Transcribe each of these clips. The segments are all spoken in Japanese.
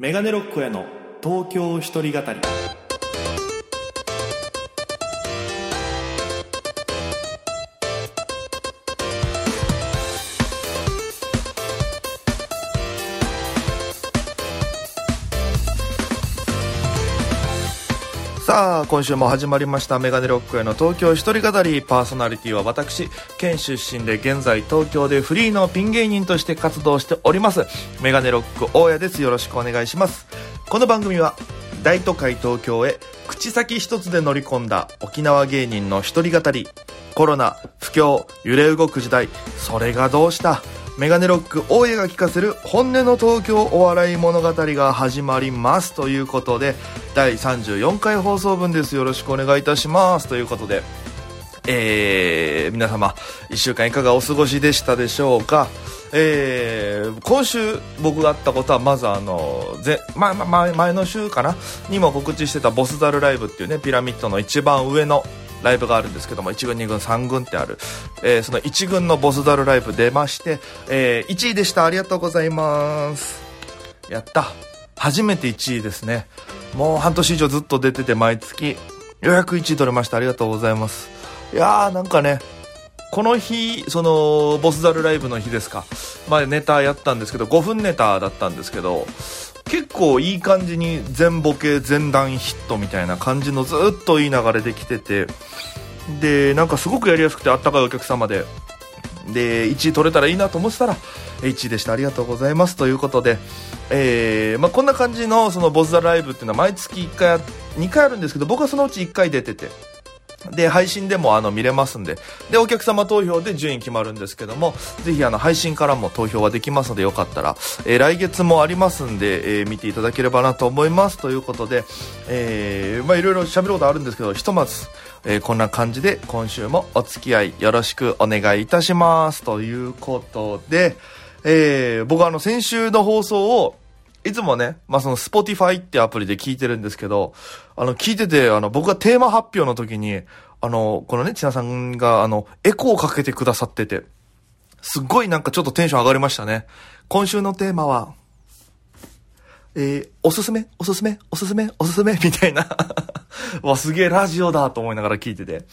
メガネロックへの東京一人語り。さあ今週も始まりましたメガネロックへの東京一人語りパーソナリティは私県出身で現在東京でフリーのピン芸人として活動しております。メガネロック大家です。よろしくお願いします。この番組は大都会東京へ口先一つで乗り込んだ沖縄芸人の一人語り。コロナ不況揺れ動く時代それがどうした？メガネロック大家が聞かせる本音の東京お笑い物語が始まりますということで第34回放送分です。よろしくお願いいたします。ということでえー、皆様1週間いかがお過ごしでしたでしょうか？えー、今週僕があったことはまずあのぜ、まま、前前の週かな？にも告知してたボスザルライブっていうねピラミッドの一番上のライブがあるんですけども1軍2軍3軍ってある、えー、その1軍のボスザルライブ出まして、えー、1位でした。ありがとうございます。やった。初めて1位ですね。もう半年以上ずっと出てて毎月ようやく1位取れました。ありがとうございます。いやーなんかねこの日そのボスザルライブの日ですか。まあネタやったんですけど5分ネタだったんですけど結構いい感じに全ボケ全弾ヒットみたいな感じのずっといい流れできててでなんかすごくやりやすくてあったかいお客様でで1位取れたらいいなと思ってたら1位でした。ありがとうございます。ということで、えーまあ、こんな感じのそのボスザライブっていうのは毎月1回2回あるんですけど僕はそのうち1回出てて。で、配信でもあの見れますんで、で、お客様投票で順位決まるんですけども、ぜひあの配信からも投票はできますのでよかったら、えー、来月もありますんで、えー、見ていただければなと思います。ということで、えー、まあいろいろ喋ることあるんですけど、ひとまず、えー、こんな感じで今週もお付き合いよろしくお願いいたします。ということで、えー、僕はあの先週の放送をいつもね、まあ、その Spotify ってアプリで聞いてるんですけど、あの、聞いてて、あの、僕がテーマ発表の時に、あの、このね、ちなさんが、あの、エコーをかけてくださってて、すっごいなんかちょっとテンション上がりましたね。今週のテーマは、えー、おすすめおすすめおすすめおすすめみたいな。わ、すげえラジオだと思いながら聞いてて。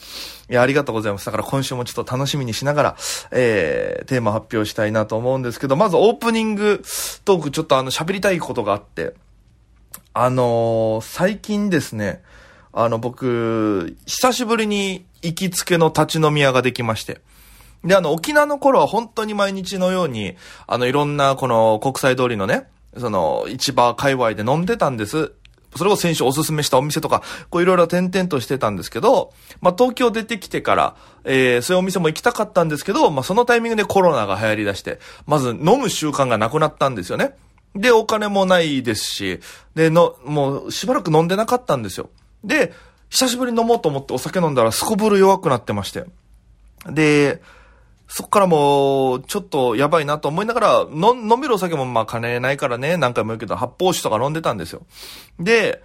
いや、ありがとうございます。だから今週もちょっと楽しみにしながら、えー、テーマ発表したいなと思うんですけど、まずオープニングトークちょっとあの喋りたいことがあって、あのー、最近ですね、あの僕、久しぶりに行きつけの立ち飲み屋ができまして、で、あの、沖縄の頃は本当に毎日のように、あの、いろんなこの国際通りのね、その、市場界隈で飲んでたんです。それを先週おすすめしたお店とか、こういろいろ点々としてたんですけど、まあ東京出てきてから、えー、そういうお店も行きたかったんですけど、まあそのタイミングでコロナが流行り出して、まず飲む習慣がなくなったんですよね。で、お金もないですし、で、の、もうしばらく飲んでなかったんですよ。で、久しぶりに飲もうと思ってお酒飲んだらすこぶる弱くなってまして。で、そっからもう、ちょっとやばいなと思いながら、の、飲めるお酒もまあ金ないからね、何回も言うけど、発泡酒とか飲んでたんですよ。で、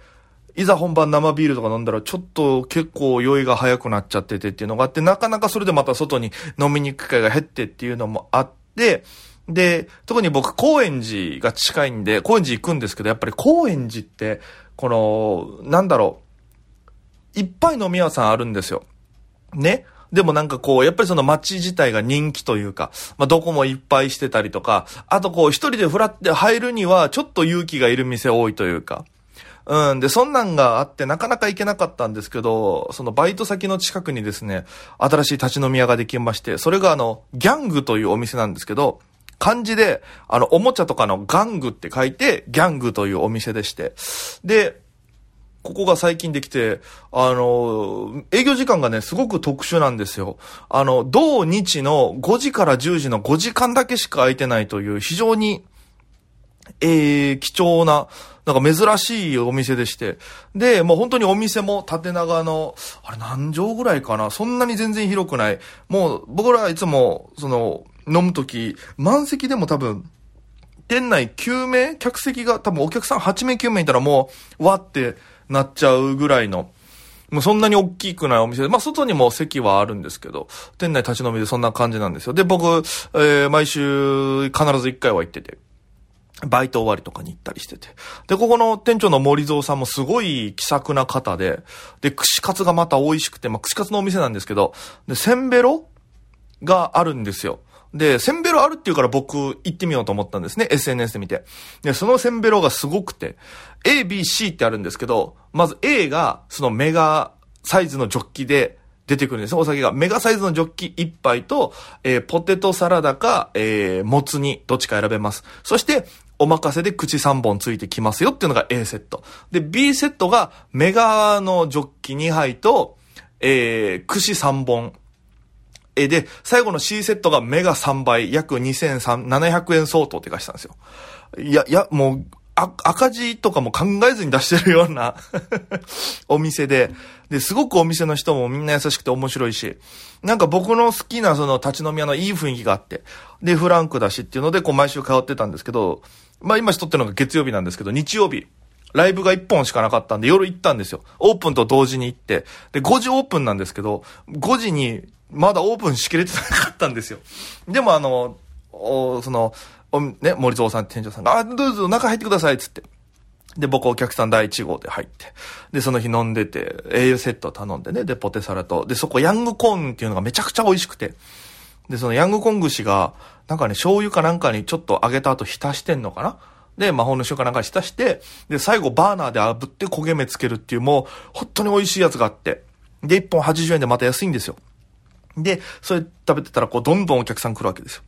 いざ本番生ビールとか飲んだら、ちょっと結構酔いが早くなっちゃっててっていうのがあって、なかなかそれでまた外に飲みに行く機会が減ってっていうのもあって、で、特に僕、高円寺が近いんで、高円寺行くんですけど、やっぱり高円寺って、この、なんだろう、いっぱい飲み屋さんあるんですよ。ね？でもなんかこう、やっぱりその街自体が人気というか、まあ、どこもいっぱいしてたりとか、あとこう、一人でフラって入るには、ちょっと勇気がいる店多いというか、うん。で、そんなんがあって、なかなか行けなかったんですけど、そのバイト先の近くにですね、新しい立ち飲み屋ができまして、それがあの、ギャングというお店なんですけど、漢字で、あの、おもちゃとかの玩具って書いて、ギャングというお店でして。で、ここが最近できて、あの、営業時間がね、すごく特殊なんですよ。あの、同日の5時から10時の5時間だけしか空いてないという、非常に、えー、貴重な、なんか珍しいお店でして。で、もう本当にお店も縦長の、あれ何畳ぐらいかな？そんなに全然広くない。もう僕らはいつも、その、飲むとき、満席でも多分、店内9名客席が多分お客さん8名9名いたらもう、わってなっちゃうぐらいの、もうそんなに大きくないお店で、まあ外にも席はあるんですけど、店内立ち飲みでそんな感じなんですよ。で、僕、えー、毎週必ず1回は行ってて。バイト終わりとかに行ったりしてて。で、ここの店長の森蔵さんもすごい気さくな方で、で、串カツがまた美味しくて、まあ、串カツのお店なんですけど、で、せんべろがあるんですよ。で、せんべろあるっていうから僕行ってみようと思ったんですね。SNS で見て。で、そのせんべろがすごくて、A, B, C ってあるんですけど、まず A がそのメガサイズのジョッキで出てくるんですお酒が。メガサイズのジョッキ1杯と、えー、ポテトサラダか、えー、もつ煮、どっちか選べます。そして、お任せで口3本ついてきますよっていうのが A セット。で、B セットがメガのジョッキ2杯と、えー、串3本。え、で、最後の C セットがメガ3倍、約23700円相当って書いてたんですよ。いや、いや、もう、あ、赤字とかも考えずに出してるような お店で、で、すごくお店の人もみんな優しくて面白いし、なんか僕の好きなその立ち飲み屋のいい雰囲気があって、で、フランクだしっていうので、こう毎週通ってたんですけど、まあ今しとってるのが月曜日なんですけど、日曜日、ライブが1本しかなかったんで、夜行ったんですよ。オープンと同時に行って。で、5時オープンなんですけど、5時にまだオープンしきれてなかったんですよ。でもあの、おその、おね、森蔵さん店長さんが、あ、どうぞ中入ってください、つって。で、僕お客さん第1号で入って。で、その日飲んでて、栄養セット頼んでね、で、ポテサラと。で、そこヤングコーンっていうのがめちゃくちゃ美味しくて。で、そのヤングコーン串が、なんかね、醤油かなんかにちょっと揚げた後浸してんのかなで、魔法の塩かなんか浸して、で、最後バーナーで炙って焦げ目つけるっていうもう、本当に美味しいやつがあって。で、1本80円でまた安いんですよ。で、それ食べてたら、こう、どんどんお客さん来るわけですよ。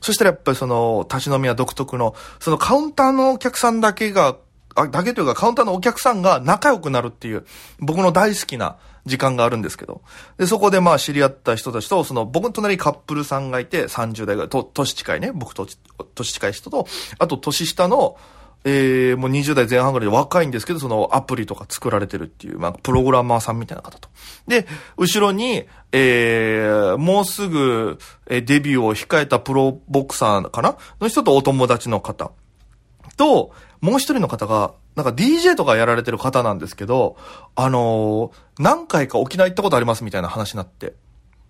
そしたらやっぱりその、立ち飲み屋独特の、そのカウンターのお客さんだけが、あ、だけというかカウンターのお客さんが仲良くなるっていう、僕の大好きな時間があるんですけど。で、そこでまあ知り合った人たちと、その、僕の隣にカップルさんがいて、30代ぐらい、と、年近いね、僕と、年近い人と、あと年下の、えー、もう20代前半ぐらいで若いんですけど、そのアプリとか作られてるっていう、まあ、プログラマーさんみたいな方と。で、後ろに、えー、もうすぐ、えデビューを控えたプロボクサーかな？の人とお友達の方。と、もう一人の方が、なんか DJ とかやられてる方なんですけど、あのー、何回か沖縄行ったことありますみたいな話になって。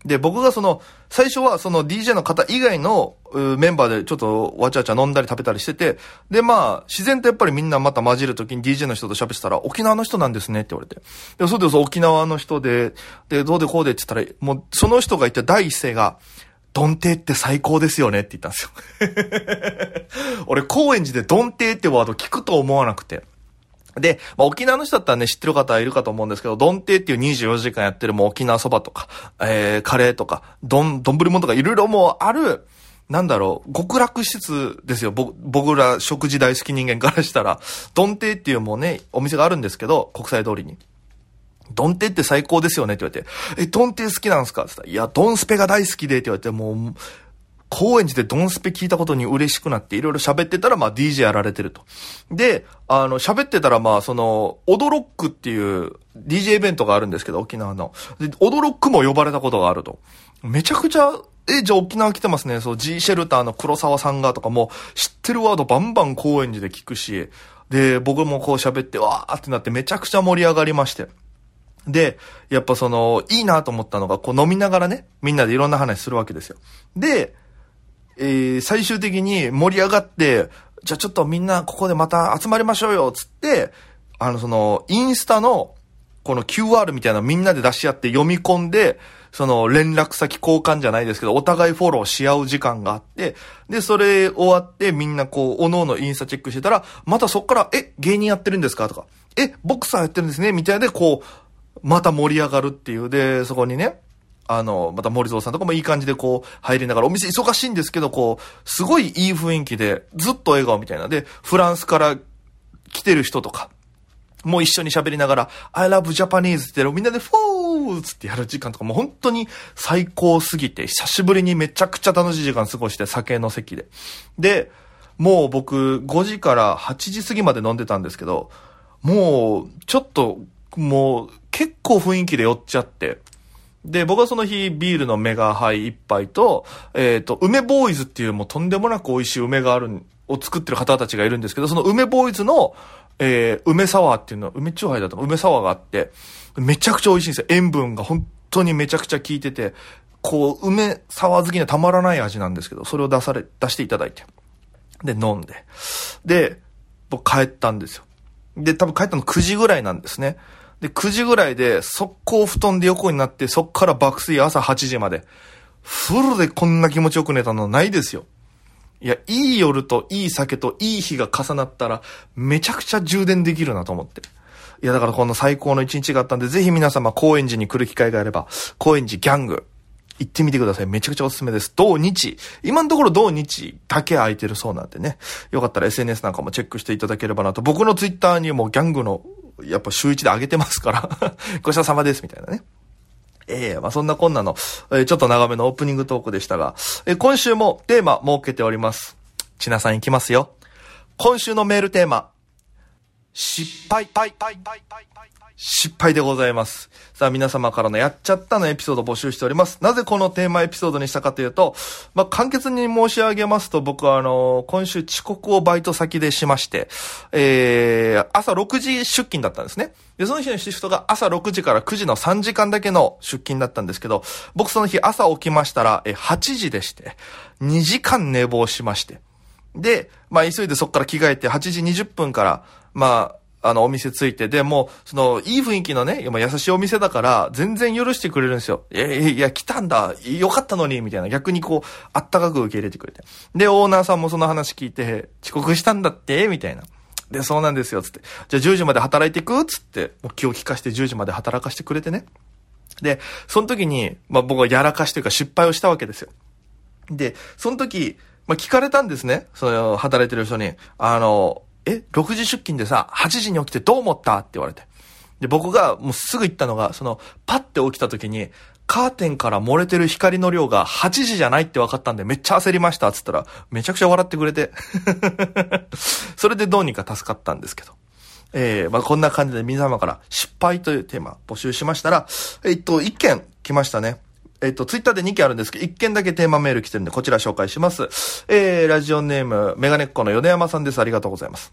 で、僕がその、最初はその DJ の方以外のメンバーでちょっとわちゃわちゃ飲んだり食べたりしてて、で、まあ、自然とやっぱりみんなまた混じるときに DJ の人と喋ってたら、沖縄の人なんですねって言われて。で、そうです、沖縄の人で、で、どうでこうでって言ったら、もう、その人が言った第一声が、ドンテって最高ですよねって言ったんですよ 俺、高円寺でドンテってワード聞くと思わなくて。で、まあ、沖縄の人だったらね、知ってる方はいるかと思うんですけど、ドンテっていう24時間やってるもう沖縄そばとか、えー、カレーとか、どん、どんぶりもんとかいろいろもうある、なんだろう、極楽施設ですよ。僕ら食事大好き人間からしたら、ドンテっていうもうね、お店があるんですけど、国際通りに。ドンテって最高ですよねって言われて、え、ドンテ好きなんですかって言ったら、いや、ドンスペが大好きでって言われて、もう、高円寺でドンスペ聞いたことに嬉しくなっていろいろ喋ってたら、まあ DJ やられてると。で、あの、喋ってたら、まあその、オドロックっていう DJ イベントがあるんですけど、沖縄の。で、オドロックも呼ばれたことがあると。めちゃくちゃ、え、じゃあ沖縄来てますね。そう、G シェルターの黒沢さんがとかも、知ってるワードバンバン高円寺で聞くし、で、僕もこう喋って、わーってなってめちゃくちゃ盛り上がりまして。で、やっぱその、いいなと思ったのが、こう飲みながらね、みんなでいろんな話するわけですよ。で、えー、最終的に盛り上がって、じゃあちょっとみんなここでまた集まりましょうよ、つって、あの、その、インスタの、この QR みたいなのみんなで出し合って読み込んで、その連絡先交換じゃないですけど、お互いフォローし合う時間があって、で、それ終わってみんなこう、おのおのインスタチェックしてたら、またそっから、え、芸人やってるんですか？とか、え、ボクサーやってるんですね？みたいで、こう、また盛り上がるっていう。で、そこにね、あの、また森蔵さんとかもいい感じでこう、入りながら、お店忙しいんですけど、こう、すごいいい雰囲気で、ずっと笑顔みたいな。で、フランスから来てる人とか、もう一緒に喋りながら、I love Japanese ってみんなでフォーつってやる時間とかもう本当に最高すぎて、久しぶりにめちゃくちゃ楽しい時間過ごして、酒の席で。で、もう僕5時から8時過ぎまで飲んでたんですけど、もう、ちょっと、もう、結構雰囲気で酔っちゃって、で、僕はその日、ビールのメガハイ一杯と、えっ、ー、と、梅ボーイズっていうもうとんでもなく美味しい梅がある、を作ってる方たちがいるんですけど、その梅ボーイズの、えー、梅サワーっていうのは、梅チューハイだと梅サワーがあって、めちゃくちゃ美味しいんですよ。塩分が本当にめちゃくちゃ効いてて、こう、梅サワー好きにはたまらない味なんですけど、それを出され、出していただいて。で、飲んで。で、僕帰ったんですよ。で、多分帰ったの9時ぐらいなんですね。で、9時ぐらいで、速攻布団で横になって、そっから爆睡朝8時まで。フルでこんな気持ちよく寝たのないですよ。いや、いい夜といい酒といい日が重なったら、めちゃくちゃ充電できるなと思って。いや、だからこの最高の一日があったんで、ぜひ皆様、高円寺に来る機会があれば、高円寺ギャング、行ってみてください。めちゃくちゃおすすめです。土日。今のところ土日だけ空いてるそうなんでね。よかったら SNS なんかもチェックしていただければなと。僕のツイッターにもギャングの、やっぱ週1で上げてますから ごちそうさまです、みたいなね。ええー、まあ、そんなこんなの、えー、ちょっと長めのオープニングトークでしたが、えー、今週もテーマ設けております。ちなさんいきますよ。今週のメールテーマ、失敗、パイ、パイ、パイ、パイ、パイ。失敗でございます。さあ皆様からのやっちゃったのエピソード募集しております。なぜこのテーマエピソードにしたかというと、まあ、簡潔に申し上げますと、僕はあの、今週遅刻をバイト先でしまして、えー、朝6時出勤だったんですね。で、その日のシフトが朝6時から9時の3時間だけの出勤だったんですけど、僕その日朝起きましたら、え、8時でして、2時間寝坊しまして。で、まあ、急いでそこから着替えて8時20分から、まあ、あの、お店ついて、で、も、その、いい雰囲気のね、優しいお店だから、全然許してくれるんですよ。いやいや、いや来たんだ、よかったのに、みたいな。逆にこう、あったかく受け入れてくれて。で、オーナーさんもその話聞いて、遅刻したんだって、みたいな。で、そうなんですよ、つって。じゃあ10時まで働いていく？つって、もう気を利かして10時まで働かしてくれてね。で、その時に、まあ僕はやらかしというか失敗をしたわけですよ。で、その時、まあ聞かれたんですね。その、働いてる人に。あの、え、6時出勤でさ、8時に起きてどう思ったって言われて。で、僕がもうすぐ言ったのが、その、パッて起きた時に、カーテンから漏れてる光の量が8時じゃないって分かったんでめっちゃ焦りましたっつったら、めちゃくちゃ笑ってくれて。それでどうにか助かったんですけど。えー、まあ、こんな感じで皆様から失敗というテーマ募集しましたら、えっと、1件来ましたね。えっと、ツイッターで2件あるんですけど、1件だけテーマメール来てるんで、こちら紹介します。えー、ラジオネーム、メガネっ子の米山さんです。ありがとうございます。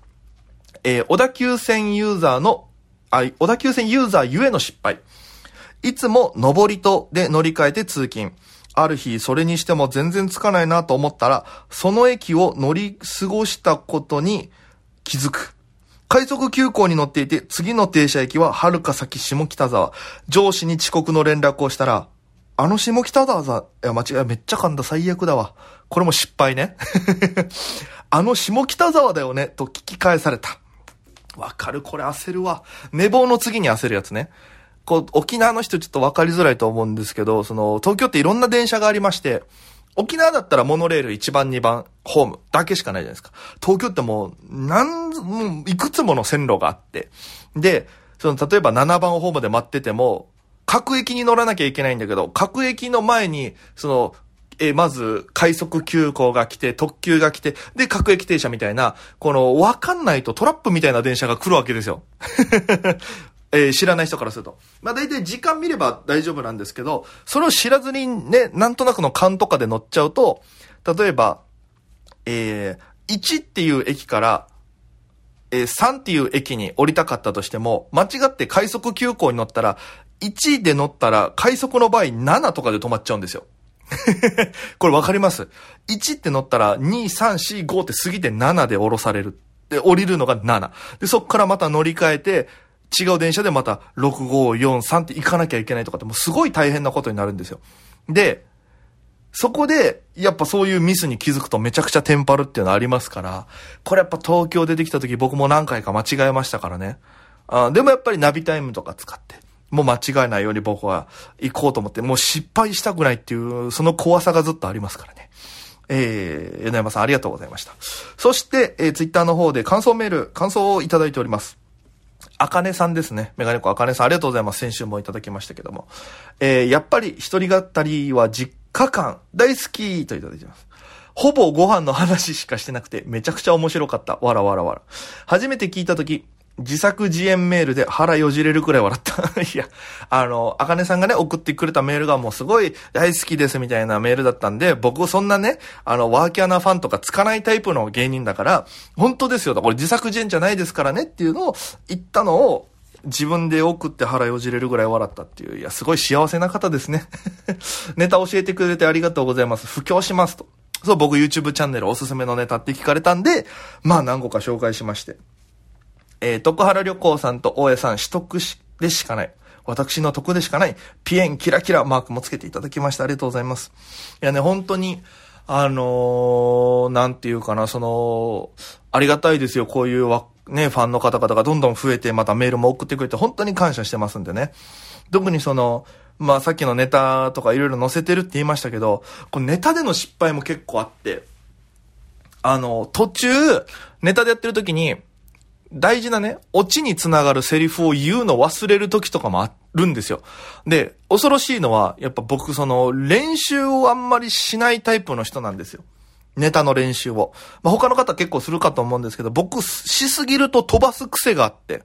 えー、小田急線ユーザーの、あ、小田急線ユーザーゆえの失敗。いつも上りとで乗り換えて通勤。ある日、それにしても全然つかないなと思ったら、その駅を乗り過ごしたことに気づく。快速急行に乗っていて、次の停車駅は遥か先下北沢。上司に遅刻の連絡をしたら、あの下北沢さ、いや、間違い、めっちゃ噛んだ最悪だわ。これも失敗ね。あの下北沢だよね、と聞き返された。わかる、これ焦るわ。寝坊の次に焦るやつね。こう、沖縄の人ちょっとわかりづらいと思うんですけど、その、東京っていろんな電車がありまして、沖縄だったらモノレール1番2番ホームだけしかないじゃないですか。東京ってもう、なん、もういくつもの線路があって。で、その、例えば7番ホームで待ってても、各駅に乗らなきゃいけないんだけど、各駅の前に、その、えまず、快速急行が来て、特急が来て、で、各駅停車みたいな、この、わかんないとトラップみたいな電車が来るわけですよ。えー、知らない人からすると。まあ大体時間見れば大丈夫なんですけど、それを知らずにね、なんとなくの勘とかで乗っちゃうと、例えば、えー、1っていう駅から、えー、3っていう駅に降りたかったとしても、間違って快速急行に乗ったら、1で乗ったら、快速の場合7とかで止まっちゃうんですよ。これわかります ?1 って乗ったら、2、3、4、5って過ぎて7で降ろされる。で、降りるのが7。で、そっからまた乗り換えて、違う電車でまた6、5、4、3って行かなきゃいけないとかってもうすごい大変なことになるんですよ。で、そこで、やっぱそういうミスに気づくとめちゃくちゃテンパるっていうのありますから、これやっぱ東京出てきた時僕も何回か間違えましたからね。あでもやっぱりナビタイムとか使って、もう間違えないように僕は行こうと思って、もう失敗したくないっていう、その怖さがずっとありますからね。えー、米山さんありがとうございました。そして、えー、ツイッターの方で感想メール、感想をいただいております。あかねさんですね。メガネコあかねさんありがとうございます。先週もいただきましたけども。えー、やっぱり一人語りは実家感大好きといただいてます。ほぼご飯の話しかしてなくてめちゃくちゃ面白かった。わらわらわら。初めて聞いたとき、自作自演メールで腹よじれるくらい笑った。いや、あの、あかねさんがね、送ってくれたメールがもうすごい大好きですみたいなメールだったんで、僕そんなね、あの、ワーキャーなファンとかつかないタイプの芸人だから、本当ですよと。これ自作自演じゃないですからねっていうのを言ったのを、自分で送って腹よじれるぐらい笑ったっていう、いや、すごい幸せな方ですね。ネタ教えてくれてありがとうございます。布教しますと。そう、僕 YouTube チャンネルおすすめのネタって聞かれたんで、まあ何個か紹介しまして。えー、徳原旅行さんと大江さん、取得し、でしかない。私の得でしかない、ピエンキラキラマークもつけていただきましてありがとうございます。いやね、本当に、あのー、なんていうかな、その、ありがたいですよ、こういうわ、ね、ファンの方々がどんどん増えて、またメールも送ってくれて、本当に感謝してますんでね。特にその、まあさっきのネタとかいろいろ載せてるって言いましたけど、このネタでの失敗も結構あって、あの、途中、ネタでやってる時に、大事なね、オチにつながるセリフを言うの忘れる時とかもあるんですよ。で、恐ろしいのは、やっぱ僕その、練習をあんまりしないタイプの人なんですよ。ネタの練習を。まあ、他の方結構するかと思うんですけど、僕しすぎると飛ばす癖があって。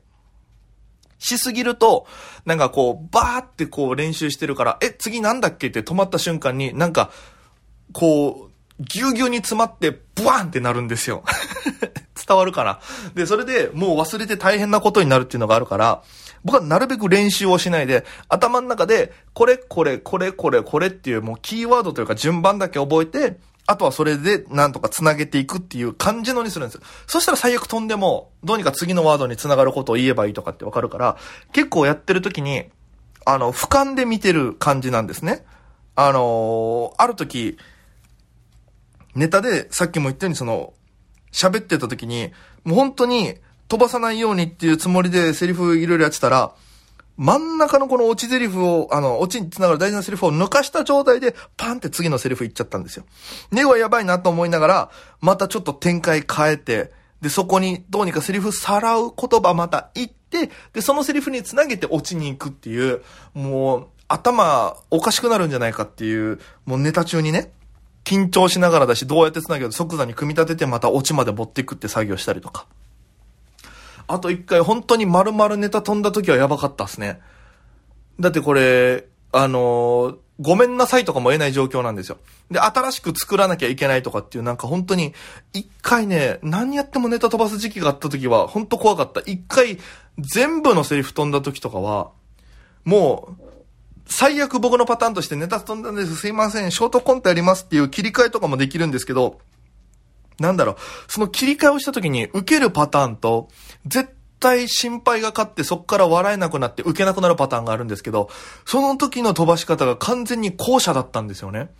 しすぎると、なんかこう、バーってこう練習してるから、え、次なんだっけって止まった瞬間に、なんか、こう、ぎゅうぎゅうに詰まって、ブワーンってなるんですよ。伝わるかなで、それでもう忘れて大変なことになるっていうのがあるから、僕はなるべく練習をしないで、頭の中で、これ、これ、これ、これ、これっていうもうキーワードというか順番だけ覚えて、あとはそれでなんとか繋げていくっていう感じのにするんですよ。そしたら最悪飛んでも、どうにか次のワードに繋がることを言えばいいとかってわかるから、結構やってる時に、あの、俯瞰で見てる感じなんですね。あのー、ある時、ネタでさっきも言ったようにその、喋ってた時に、もう本当に飛ばさないようにっていうつもりでセリフいろいろやってたら、真ん中のこの落ちセリフを、あの、落ちにつながる大事なセリフを抜かした状態で、パンって次のセリフ言っちゃったんですよ。ネはやばいなと思いながら、またちょっと展開変えて、で、そこにどうにかセリフさらう言葉また言って、で、そのセリフにつなげて落ちに行くっていう、もう、頭おかしくなるんじゃないかっていう、もうネタ中にね、緊張しながらだし、どうやって繋げる即座に組み立ててまたオチまで持っていくって作業したりとか。あと一回本当に丸々ネタ飛んだ時はやばかったっすね。だってこれ、あのー、ごめんなさいとかも言えない状況なんですよ。で、新しく作らなきゃいけないとかっていうなんか本当に、一回ね、何やってもネタ飛ばす時期があった時は、本当怖かった。一回、全部のセリフ飛んだ時とかは、もう、最悪僕のパターンとしてネタ飛んだんです。すいません。ショートコントやりますっていう切り替えとかもできるんですけど、なんだろう。その切り替えをした時に受けるパターンと、絶対心配が勝ってそっから笑えなくなって受けなくなるパターンがあるんですけど、その時の飛ばし方が完全に後者だったんですよね。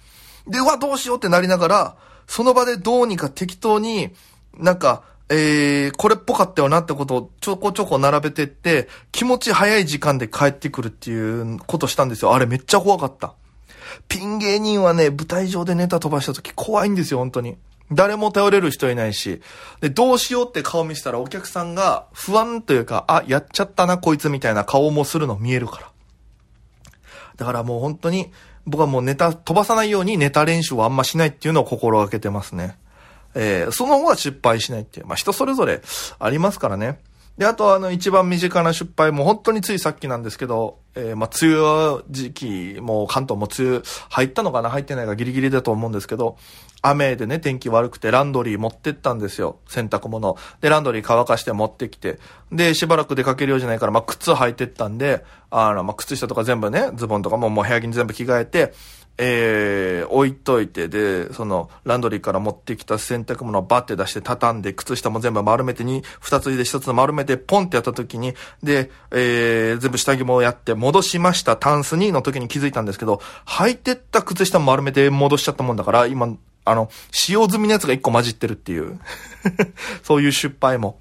で、うわ、どうしようってなりながら、その場でどうにか適当に、なんか、えー、これっぽかったよなってことをちょこちょこ並べてって、気持ち早い時間で帰ってくるっていうことしたんですよ。あれめっちゃ怖かった。ピン芸人はね、舞台上でネタ飛ばした時怖いんですよ、本当に。誰も頼れる人いないし。で、どうしようって顔見せたらお客さんが不安というか、あ、やっちゃったな、こいつみたいな顔もするの見えるから。だからもう本当に、僕はもうネタ飛ばさないようにネタ練習をあんましないっていうのを心がけてますね。えー、その方が失敗しないっていう。まあ、人それぞれありますからね。で、あとあの一番身近な失敗も本当についさっきなんですけど、えー、まあ、梅雨時期、もう関東も梅雨入ったのかな入ってないかギリギリだと思うんですけど、雨でね、天気悪くてランドリー持ってったんですよ。洗濯物。で、ランドリー乾かして持ってきて。で、しばらく出かけるようじゃないから、まあ、靴履いてったんで、あの、まあ、靴下とか全部ね、ズボンとかももう部屋着に全部着替えて、えー、置いといて、で、その、ランドリーから持ってきた洗濯物をバッて出して畳んで、靴下も全部丸めてに、二つで一つ丸めて、ポンってやった時に、で、えー、全部下着もやって、戻しました、タンスにの時に気づいたんですけど、履いてった靴下も丸めて戻しちゃったもんだから、今、あの、使用済みのやつが一個混じってるっていう そういう失敗も。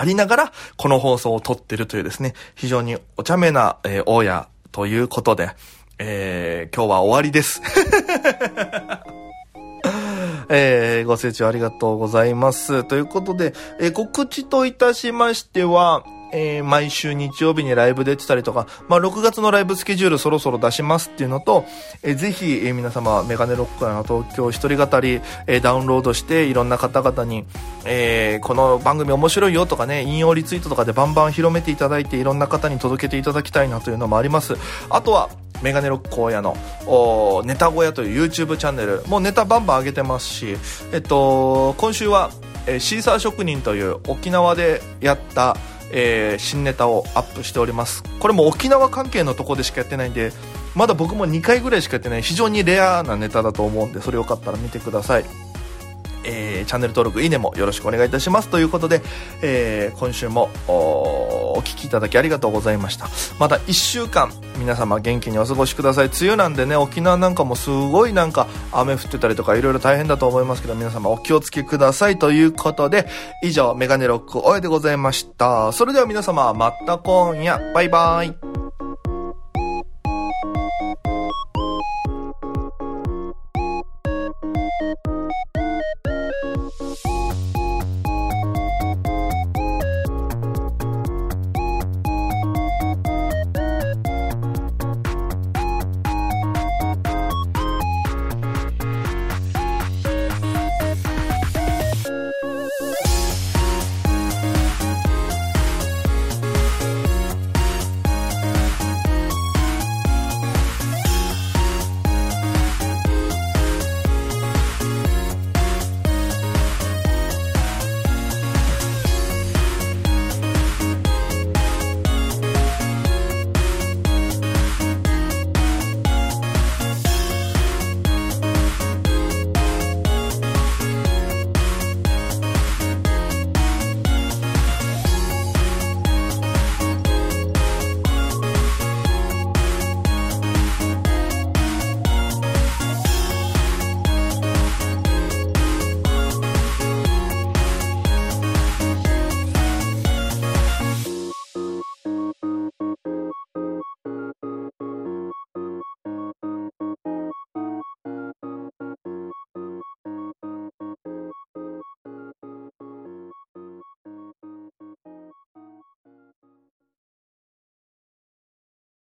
ありながら、この放送を撮ってるというですね、非常にお茶目な、えー、大家ということで、えー、今日は終わりです。えー、ご清聴ありがとうございます。ということで、えー、告知といたしましては、えー、毎週日曜日にライブ出てたりとか、まあ、6月のライブスケジュールそろそろ出しますっていうのと、えー、ぜひ、えー、皆様、メガネロックの東京一人語り、えー、ダウンロードして、いろんな方々に、えー、この番組面白いよとかね、引用リツイートとかでバンバン広めていただいて、いろんな方に届けていただきたいなというのもあります。あとは、メガネロック荒野のおネタ小屋という YouTube チャンネル、もうネタバンバン上げてますし、えっと、今週は、えー、シーサー職人という沖縄でやった、えー、新ネタをアップしております。これも沖縄関係のとこでしかやってないんでまだ僕も2回ぐらいしかやってない非常にレアなネタだと思うんでそれよかったら見てください。えー、チャンネル登録、いいねもよろしくお願いいたします。ということで、えー、今週もおお聞きいただきありがとうございました。また1週間、皆様元気にお過ごしください。梅雨なんでね、沖縄なんかもすごいなんか雨降ってたりとかいろいろ大変だと思いますけど、皆様お気をつけください。ということで、以上、メガネロックおえでございました。それでは皆様、また今夜、バイバイ。